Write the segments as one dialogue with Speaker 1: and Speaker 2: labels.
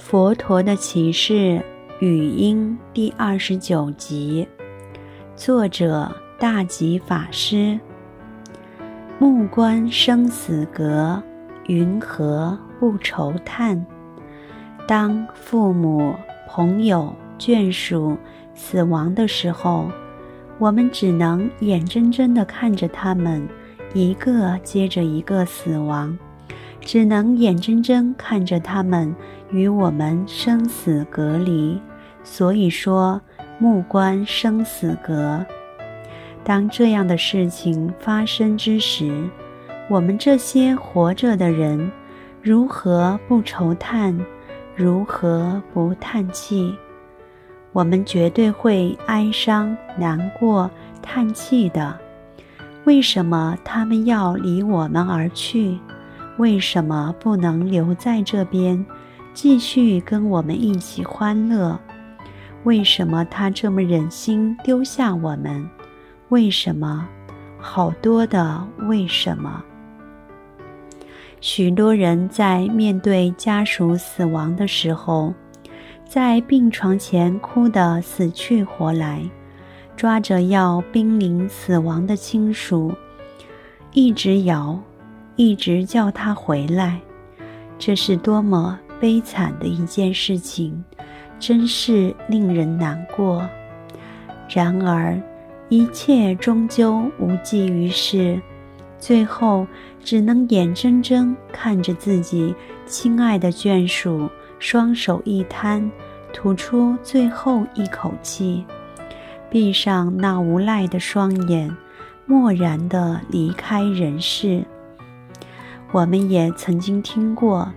Speaker 1: 佛陀的启示语音第二十九集，作者大吉法师。目观生死阁，云何不愁叹？当父母、朋友、眷属死亡的时候，我们只能眼睁睁地看着他们一个接着一个死亡，只能眼睁睁看着他们与我们生死隔离。所以说，目观生死隔。当这样的事情发生之时，我们这些活着的人，如何不愁叹？如何不叹气？我们绝对会哀伤、难过、叹气的。为什么他们要离我们而去？为什么不能留在这边，继续跟我们一起欢乐？为什么他这么忍心丢下我们？为什么？好多的为什么？许多人在面对家属死亡的时候，在病床前哭得死去活来，抓着要濒临死亡的亲属，一直摇，一直叫他回来。这是多么悲惨的一件事情，真是令人难过。然而，一切终究无济于事，最后只能眼睁睁看着自己亲爱的眷属双手一摊，吐出最后一口气，闭上那无赖的双眼，默然地离开人世。我们也曾经听过，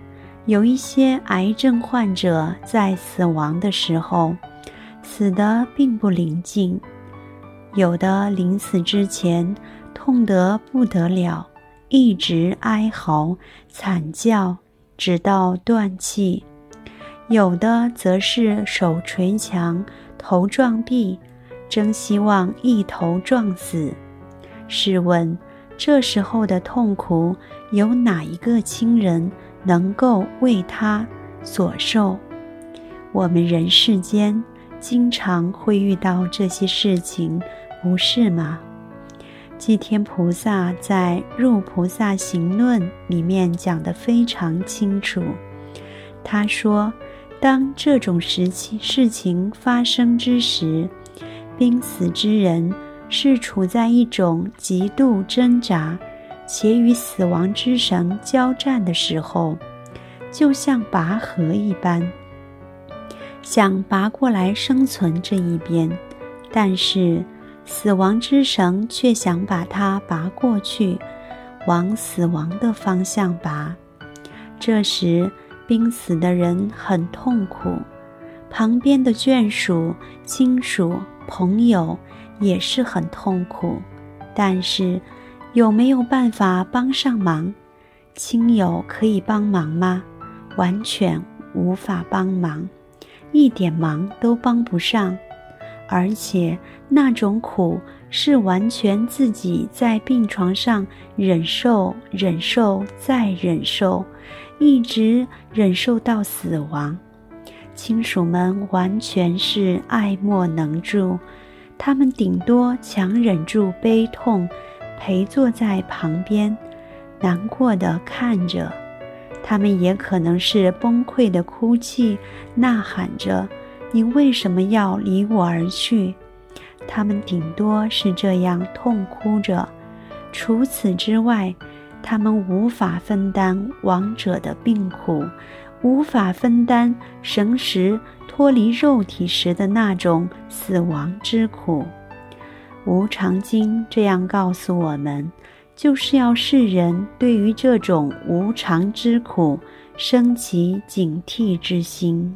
Speaker 1: 有一些癌症患者在死亡的时候，死得并不宁静。有的临死之前痛得不得了，一直哀嚎惨叫，直到断气；有的则是手捶墙、头撞壁，真希望一头撞死。试问，这时候的痛苦，有哪一个亲人能够为他所受？我们人世间经常会遇到这些事情。不是吗？济天菩萨在《入菩萨行论》里面讲得非常清楚。他说，当这种时期事情发生之时，濒死之人是处在一种极度挣扎且与死亡之神交战的时候，就像拔河一般，想拔过来生存这一边，但是。死亡之绳却想把它拔过去，往死亡的方向拔。这时，濒死的人很痛苦，旁边的眷属、亲属、朋友也是很痛苦。但是，有没有办法帮上忙？亲友可以帮忙吗？完全无法帮忙，一点忙都帮不上。而且那种苦是完全自己在病床上忍受、忍受再忍受，一直忍受到死亡。亲属们完全是爱莫能助，他们顶多强忍住悲痛，陪坐在旁边，难过的看着。他们也可能是崩溃的哭泣，呐喊着。你为什么要离我而去？他们顶多是这样痛哭着。除此之外，他们无法分担亡者的病苦，无法分担神识脱离肉体时的那种死亡之苦。无常经这样告诉我们，就是要世人对于这种无常之苦升起警惕之心。